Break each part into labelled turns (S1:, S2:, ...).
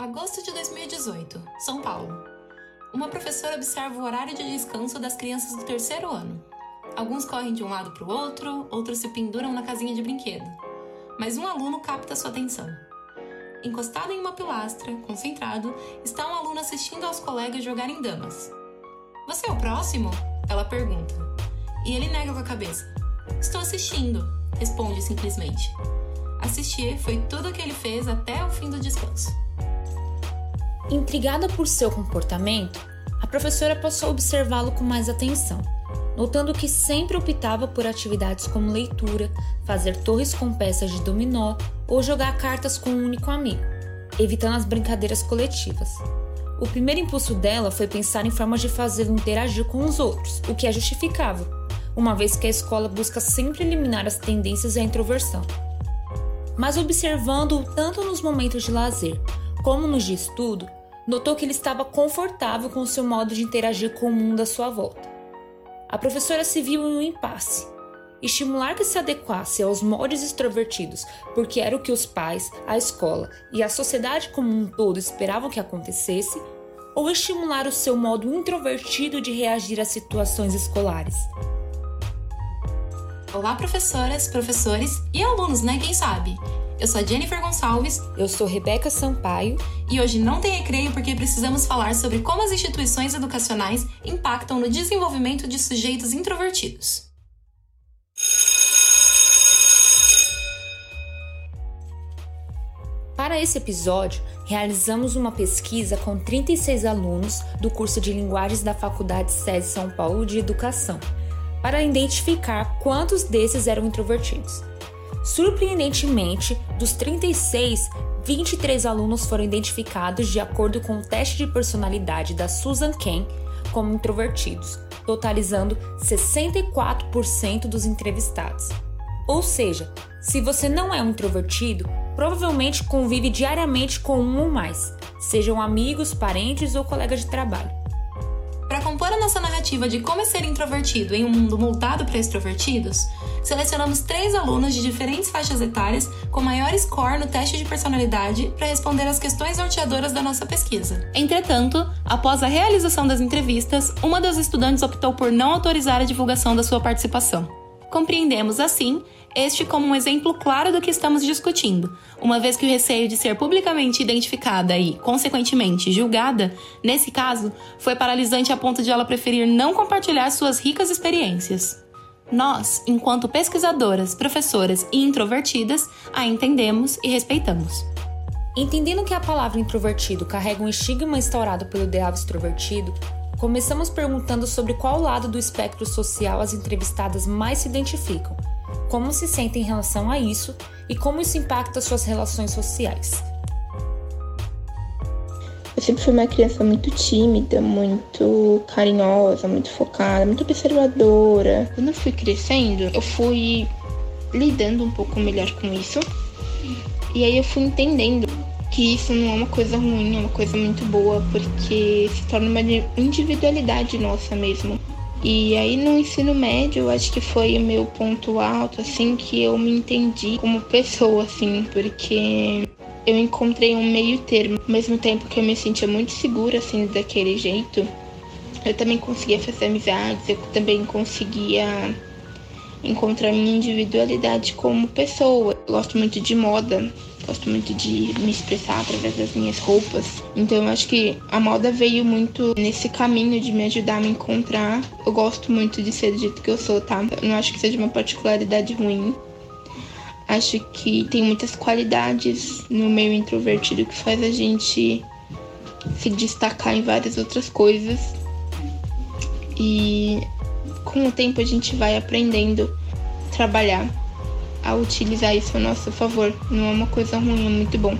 S1: Agosto de 2018, São Paulo. Uma professora observa o horário de descanso das crianças do terceiro ano. Alguns correm de um lado para o outro, outros se penduram na casinha de brinquedo. Mas um aluno capta sua atenção. Encostado em uma pilastra, concentrado, está um aluno assistindo aos colegas jogarem damas. Você é o próximo? Ela pergunta. E ele nega com a cabeça. Estou assistindo, responde simplesmente. Assistir foi tudo o que ele fez até o fim do descanso.
S2: Intrigada por seu comportamento, a professora passou a observá-lo com mais atenção, notando que sempre optava por atividades como leitura, fazer torres com peças de dominó ou jogar cartas com um único amigo, evitando as brincadeiras coletivas. O primeiro impulso dela foi pensar em formas de fazê-lo interagir com os outros, o que é justificável, uma vez que a escola busca sempre eliminar as tendências à introversão. Mas observando-o tanto nos momentos de lazer como nos de estudo, notou que ele estava confortável com seu modo de interagir com o mundo à sua volta. A professora se viu em um impasse. Estimular que se adequasse aos moldes extrovertidos, porque era o que os pais, a escola e a sociedade como um todo esperavam que acontecesse, ou estimular o seu modo introvertido de reagir às situações escolares.
S1: Olá, professoras, professores e alunos, né? Quem sabe? Eu sou a Jennifer Gonçalves.
S2: Eu sou Rebeca Sampaio.
S1: E hoje não tem recreio porque precisamos falar sobre como as instituições educacionais impactam no desenvolvimento de sujeitos introvertidos.
S2: Para esse episódio, realizamos uma pesquisa com 36 alunos do curso de Linguagens da Faculdade SESI São Paulo de Educação, para identificar quantos desses eram introvertidos. Surpreendentemente, dos 36, 23 alunos foram identificados de acordo com o teste de personalidade da Susan Cain como introvertidos, totalizando 64% dos entrevistados. Ou seja, se você não é um introvertido, provavelmente convive diariamente com um ou mais, sejam amigos, parentes ou colegas de trabalho.
S1: Para compor a nossa narrativa de como é ser introvertido em um mundo moldado para extrovertidos, selecionamos três alunos de diferentes faixas etárias com maior score no teste de personalidade para responder às questões norteadoras da nossa pesquisa. Entretanto, após a realização das entrevistas, uma das estudantes optou por não autorizar a divulgação da sua participação. Compreendemos, assim, este como um exemplo claro do que estamos discutindo, uma vez que o receio de ser publicamente identificada e, consequentemente, julgada, nesse caso, foi paralisante a ponto de ela preferir não compartilhar suas ricas experiências. Nós, enquanto pesquisadoras, professoras e introvertidas, a entendemos e respeitamos.
S2: Entendendo que a palavra introvertido carrega um estigma instaurado pelo ideal extrovertido, começamos perguntando sobre qual lado do espectro social as entrevistadas mais se identificam como se sentem em relação a isso e como isso impacta suas relações sociais.
S3: Eu sempre fui uma criança muito tímida, muito carinhosa, muito focada, muito observadora. Quando eu fui crescendo, eu fui lidando um pouco melhor com isso. E aí eu fui entendendo que isso não é uma coisa ruim, é uma coisa muito boa, porque se torna uma individualidade nossa mesmo. E aí no ensino médio, eu acho que foi o meu ponto alto, assim, que eu me entendi como pessoa, assim, porque eu encontrei um meio termo. Ao mesmo tempo que eu me sentia muito segura, assim, daquele jeito, eu também conseguia fazer amizades, eu também conseguia encontrar minha individualidade como pessoa. Eu gosto muito de moda, gosto muito de me expressar através das minhas roupas. Então eu acho que a moda veio muito nesse caminho de me ajudar a me encontrar. Eu gosto muito de ser do jeito que eu sou, tá? Eu não acho que seja uma particularidade ruim. Acho que tem muitas qualidades no meio introvertido que faz a gente se destacar em várias outras coisas. E com o tempo a gente vai aprendendo a trabalhar a utilizar isso a nosso favor. Não é uma coisa ruim, é muito bom.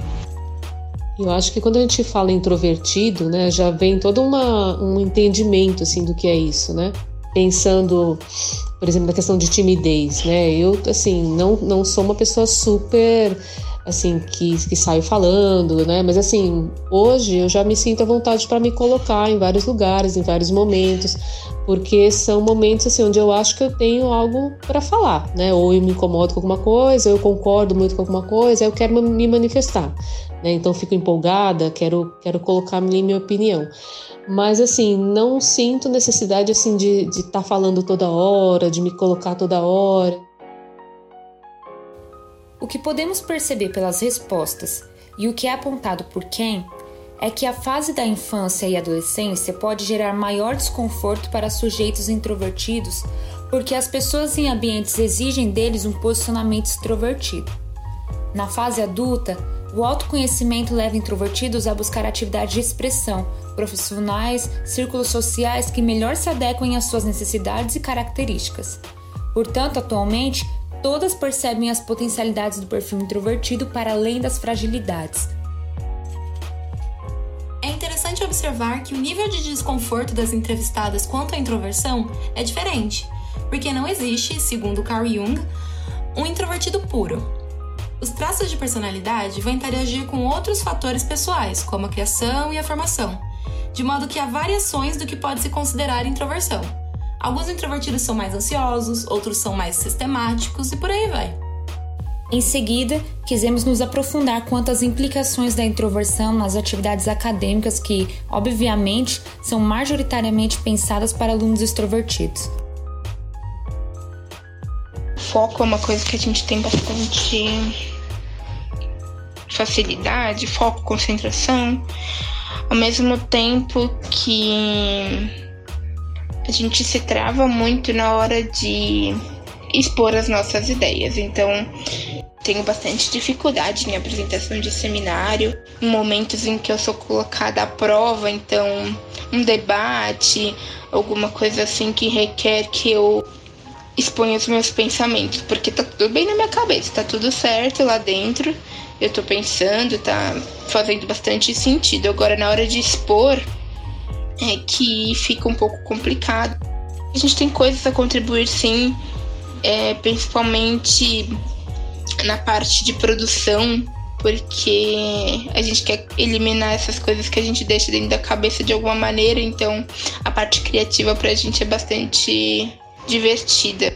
S4: Eu acho que quando a gente fala introvertido, né, já vem todo uma, um entendimento assim do que é isso, né? Pensando, por exemplo, na questão de timidez, né? Eu assim não não sou uma pessoa super assim que, que saio falando, né? Mas assim, hoje eu já me sinto à vontade para me colocar em vários lugares, em vários momentos, porque são momentos assim onde eu acho que eu tenho algo para falar, né? Ou eu me incomodo com alguma coisa, eu concordo muito com alguma coisa, eu quero me manifestar, né? Então fico empolgada, quero quero colocar ali minha opinião. Mas assim, não sinto necessidade assim de estar tá falando toda hora, de me colocar toda hora.
S2: O que podemos perceber pelas respostas e o que é apontado por quem é que a fase da infância e adolescência pode gerar maior desconforto para sujeitos introvertidos, porque as pessoas em ambientes exigem deles um posicionamento extrovertido. Na fase adulta, o autoconhecimento leva introvertidos a buscar atividades de expressão, profissionais, círculos sociais que melhor se adequem às suas necessidades e características. Portanto, atualmente, todas percebem as potencialidades do perfil introvertido para além das fragilidades.
S1: É interessante observar que o nível de desconforto das entrevistadas quanto à introversão é diferente, porque não existe, segundo Carl Jung, um introvertido puro. Os traços de personalidade vão interagir com outros fatores pessoais, como a criação e a formação, de modo que há variações do que pode se considerar introversão. Alguns introvertidos são mais ansiosos, outros são mais sistemáticos e por aí vai.
S2: Em seguida, quisemos nos aprofundar quanto às implicações da introversão nas atividades acadêmicas que, obviamente, são majoritariamente pensadas para alunos extrovertidos.
S3: Foco é uma coisa que a gente tem bastante facilidade, foco, concentração, ao mesmo tempo que a gente se trava muito na hora de expor as nossas ideias. Então, tenho bastante dificuldade em apresentação de seminário, em momentos em que eu sou colocada à prova, então um debate, alguma coisa assim que requer que eu exponha os meus pensamentos, porque tá tudo bem na minha cabeça, tá tudo certo lá dentro, eu tô pensando, tá fazendo bastante sentido. Agora, na hora de expor, é que fica um pouco complicado. A gente tem coisas a contribuir, sim, é, principalmente na parte de produção, porque a gente quer eliminar essas coisas que a gente deixa dentro da cabeça de alguma maneira, então a parte criativa pra gente é bastante divertida.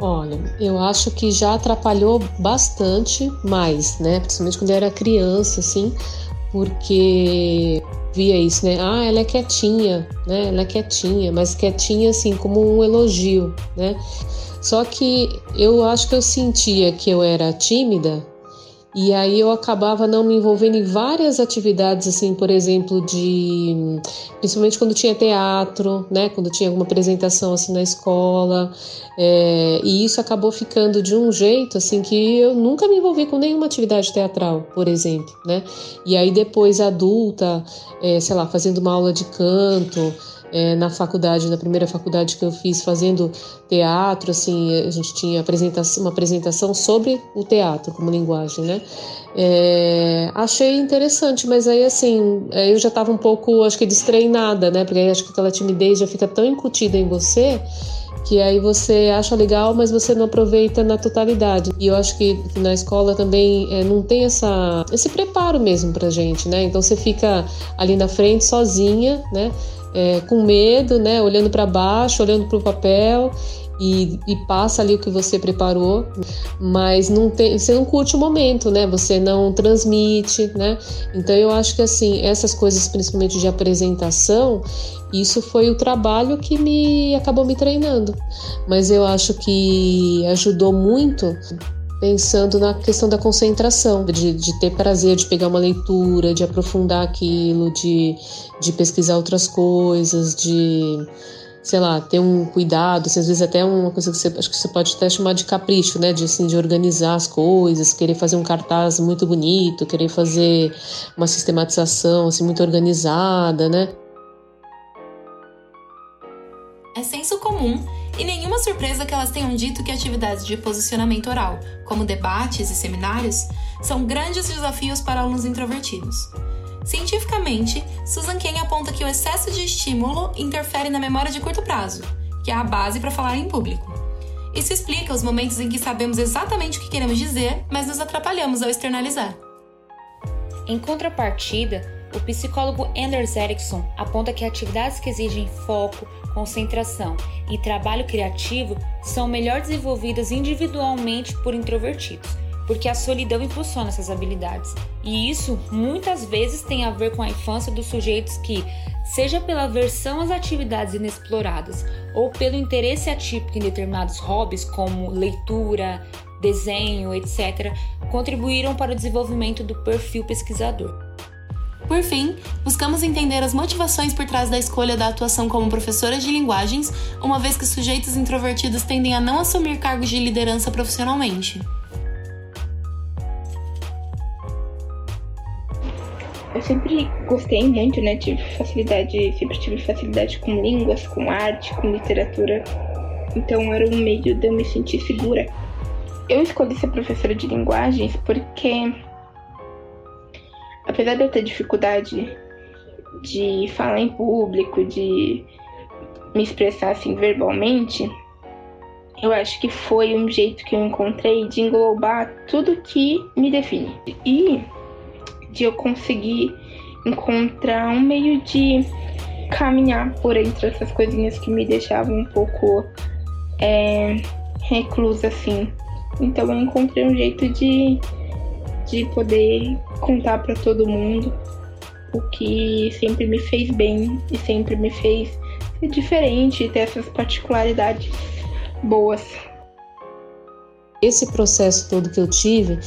S4: Olha, eu acho que já atrapalhou bastante mais, né? Principalmente quando eu era criança, assim, porque via isso, né? Ah, ela é quietinha, né? Ela é quietinha, mas quietinha assim como um elogio, né? Só que eu acho que eu sentia que eu era tímida e aí eu acabava não me envolvendo em várias atividades, assim, por exemplo, de. Principalmente quando tinha teatro, né? Quando tinha alguma apresentação assim na escola. É, e isso acabou ficando de um jeito, assim, que eu nunca me envolvi com nenhuma atividade teatral, por exemplo, né? E aí depois adulta, é, sei lá, fazendo uma aula de canto é, na faculdade, na primeira faculdade que eu fiz, fazendo teatro, assim, a gente tinha apresentação, uma apresentação sobre o teatro como linguagem, né? É, achei interessante, mas aí assim, eu já estava um pouco, acho que destreinada, né? Porque aí acho que aquela timidez já fica tão incutida em você que aí você acha legal, mas você não aproveita na totalidade. E eu acho que na escola também é, não tem essa, esse preparo mesmo pra gente, né? Então você fica ali na frente sozinha, né? é, com medo, né? Olhando para baixo, olhando para o papel e, e, passa ali o que você preparou, mas não tem, você não curte o momento, né? Você não transmite, né? Então eu acho que assim essas coisas, principalmente de apresentação, isso foi o trabalho que me acabou me treinando. Mas eu acho que ajudou muito pensando na questão da concentração, de, de ter prazer de pegar uma leitura, de aprofundar aquilo, de, de pesquisar outras coisas, de sei lá, ter um cuidado, assim, às vezes até uma coisa que você acho que você pode até chamar de capricho, né, de assim de organizar as coisas, querer fazer um cartaz muito bonito, querer fazer uma sistematização assim muito organizada, né?
S1: É senso comum e nenhuma surpresa que elas tenham dito que atividades de posicionamento oral, como debates e seminários, são grandes desafios para alunos introvertidos. Cientificamente, Susan Cain aponta que o excesso de estímulo interfere na memória de curto prazo, que é a base para falar em público. Isso explica os momentos em que sabemos exatamente o que queremos dizer, mas nos atrapalhamos ao externalizar.
S2: Em contrapartida, o psicólogo Anders Ericsson aponta que atividades que exigem foco, concentração e trabalho criativo são melhor desenvolvidas individualmente por introvertidos, porque a solidão impulsiona essas habilidades. E isso muitas vezes tem a ver com a infância dos sujeitos que, seja pela aversão às atividades inexploradas ou pelo interesse atípico em determinados hobbies, como leitura, desenho, etc., contribuíram para o desenvolvimento do perfil pesquisador.
S1: Por fim, buscamos entender as motivações por trás da escolha da atuação como professora de linguagens, uma vez que sujeitos introvertidos tendem a não assumir cargos de liderança profissionalmente.
S3: Sempre gostei muito, né? Tive facilidade, sempre tive facilidade com línguas, com arte, com literatura. Então era um meio de eu me sentir segura. Eu escolhi ser professora de linguagens porque apesar de eu ter dificuldade de falar em público, de me expressar assim verbalmente, eu acho que foi um jeito que eu encontrei de englobar tudo que me define e de eu conseguir encontrar um meio de caminhar por entre essas coisinhas que me deixavam um pouco é, reclusa assim. Então eu encontrei um jeito de de poder contar para todo mundo o que sempre me fez bem e sempre me fez ser diferente e ter essas particularidades boas.
S4: Esse processo todo que eu tive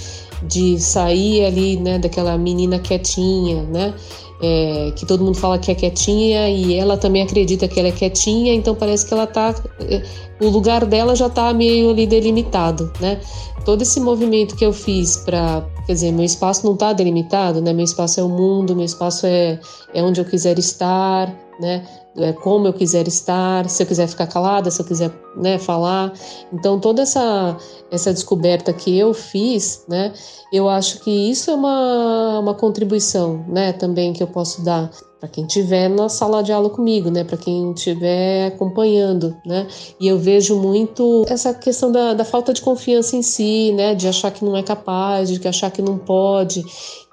S4: de sair ali, né, daquela menina quietinha, né, é, que todo mundo fala que é quietinha e ela também acredita que ela é quietinha, então parece que ela tá. É, o lugar dela já tá meio ali delimitado, né? Todo esse movimento que eu fiz para. Quer dizer, meu espaço não tá delimitado, né? Meu espaço é o mundo, meu espaço é, é onde eu quiser estar, né? É como eu quiser estar, se eu quiser ficar calada, se eu quiser né, falar. Então, toda essa, essa descoberta que eu fiz, né, eu acho que isso é uma, uma contribuição né, também que eu posso dar para quem estiver na sala de aula comigo, né, para quem estiver acompanhando, né, e eu vejo muito essa questão da, da falta de confiança em si, né, de achar que não é capaz, de achar que não pode,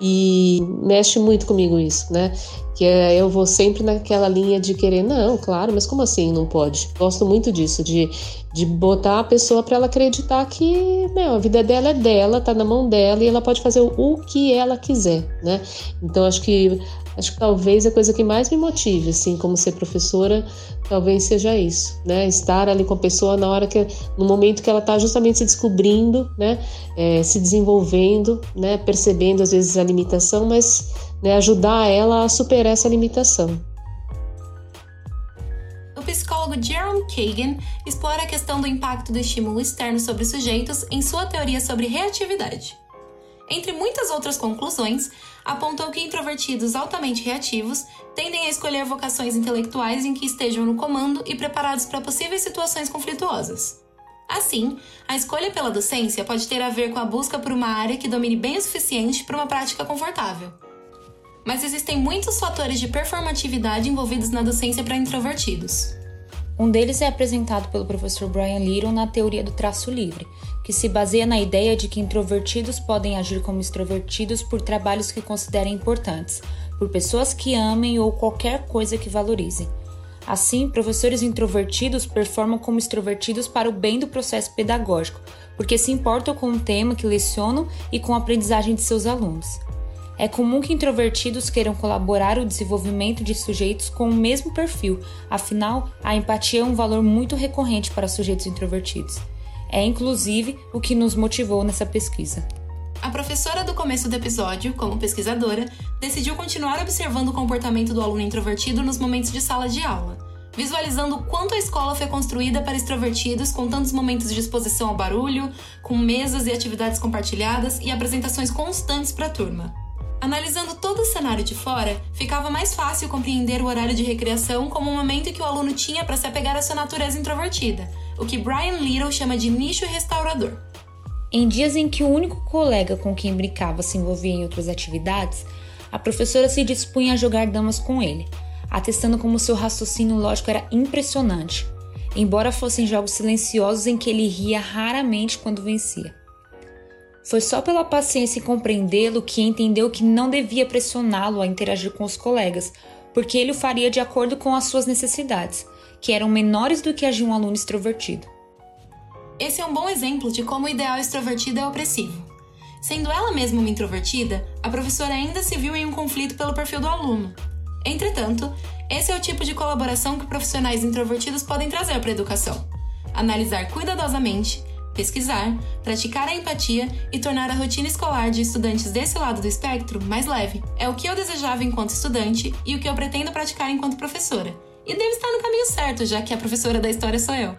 S4: e mexe muito comigo isso, né, que é, eu vou sempre naquela linha de querer, não, claro, mas como assim não pode? Gosto muito disso, de, de botar a pessoa para ela acreditar que meu, a vida dela é dela, tá na mão dela e ela pode fazer o que ela quiser, né? Então acho que acho que talvez a coisa que mais me motive, assim, como ser professora, talvez seja isso, né? Estar ali com a pessoa na hora que, no momento que ela está justamente se descobrindo, né? É, se desenvolvendo, né? Percebendo às vezes a limitação, mas né, ajudar ela a superar essa limitação.
S1: O psicólogo Jerome Kagan explora a questão do impacto do estímulo externo sobre sujeitos em sua teoria sobre reatividade. Entre muitas outras conclusões, apontou que introvertidos altamente reativos tendem a escolher vocações intelectuais em que estejam no comando e preparados para possíveis situações conflituosas. Assim, a escolha pela docência pode ter a ver com a busca por uma área que domine bem o suficiente para uma prática confortável. Mas existem muitos fatores de performatividade envolvidos na docência para introvertidos.
S2: Um deles é apresentado pelo professor Brian Little na teoria do traço livre, que se baseia na ideia de que introvertidos podem agir como extrovertidos por trabalhos que considerem importantes, por pessoas que amem ou qualquer coisa que valorizem. Assim, professores introvertidos performam como extrovertidos para o bem do processo pedagógico, porque se importam com o tema que lecionam e com a aprendizagem de seus alunos. É comum que introvertidos queiram colaborar o desenvolvimento de sujeitos com o mesmo perfil, afinal, a empatia é um valor muito recorrente para sujeitos introvertidos. É inclusive o que nos motivou nessa pesquisa.
S1: A professora do começo do episódio, como pesquisadora, decidiu continuar observando o comportamento do aluno introvertido nos momentos de sala de aula, visualizando quanto a escola foi construída para extrovertidos, com tantos momentos de exposição ao barulho, com mesas e atividades compartilhadas e apresentações constantes para a turma. Analisando todo o cenário de fora, ficava mais fácil compreender o horário de recreação como um momento que o aluno tinha para se apegar à sua natureza introvertida, o que Brian Little chama de nicho restaurador.
S2: Em dias em que o único colega com quem brincava se envolvia em outras atividades, a professora se dispunha a jogar damas com ele, atestando como seu raciocínio lógico era impressionante. embora fossem jogos silenciosos em que ele ria raramente quando vencia. Foi só pela paciência em compreendê-lo que entendeu que não devia pressioná-lo a interagir com os colegas, porque ele o faria de acordo com as suas necessidades, que eram menores do que as de um aluno extrovertido.
S1: Esse é um bom exemplo de como o ideal extrovertido é opressivo. Sendo ela mesma uma introvertida, a professora ainda se viu em um conflito pelo perfil do aluno. Entretanto, esse é o tipo de colaboração que profissionais introvertidos podem trazer para a educação. Analisar cuidadosamente, pesquisar, praticar a empatia e tornar a rotina escolar de estudantes desse lado do espectro mais leve. É o que eu desejava enquanto estudante e o que eu pretendo praticar enquanto professora. E devo estar no caminho certo, já que a professora da história sou eu.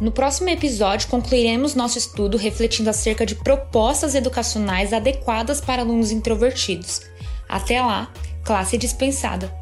S2: No próximo episódio, concluiremos nosso estudo refletindo acerca de propostas educacionais adequadas para alunos introvertidos. Até lá, classe dispensada!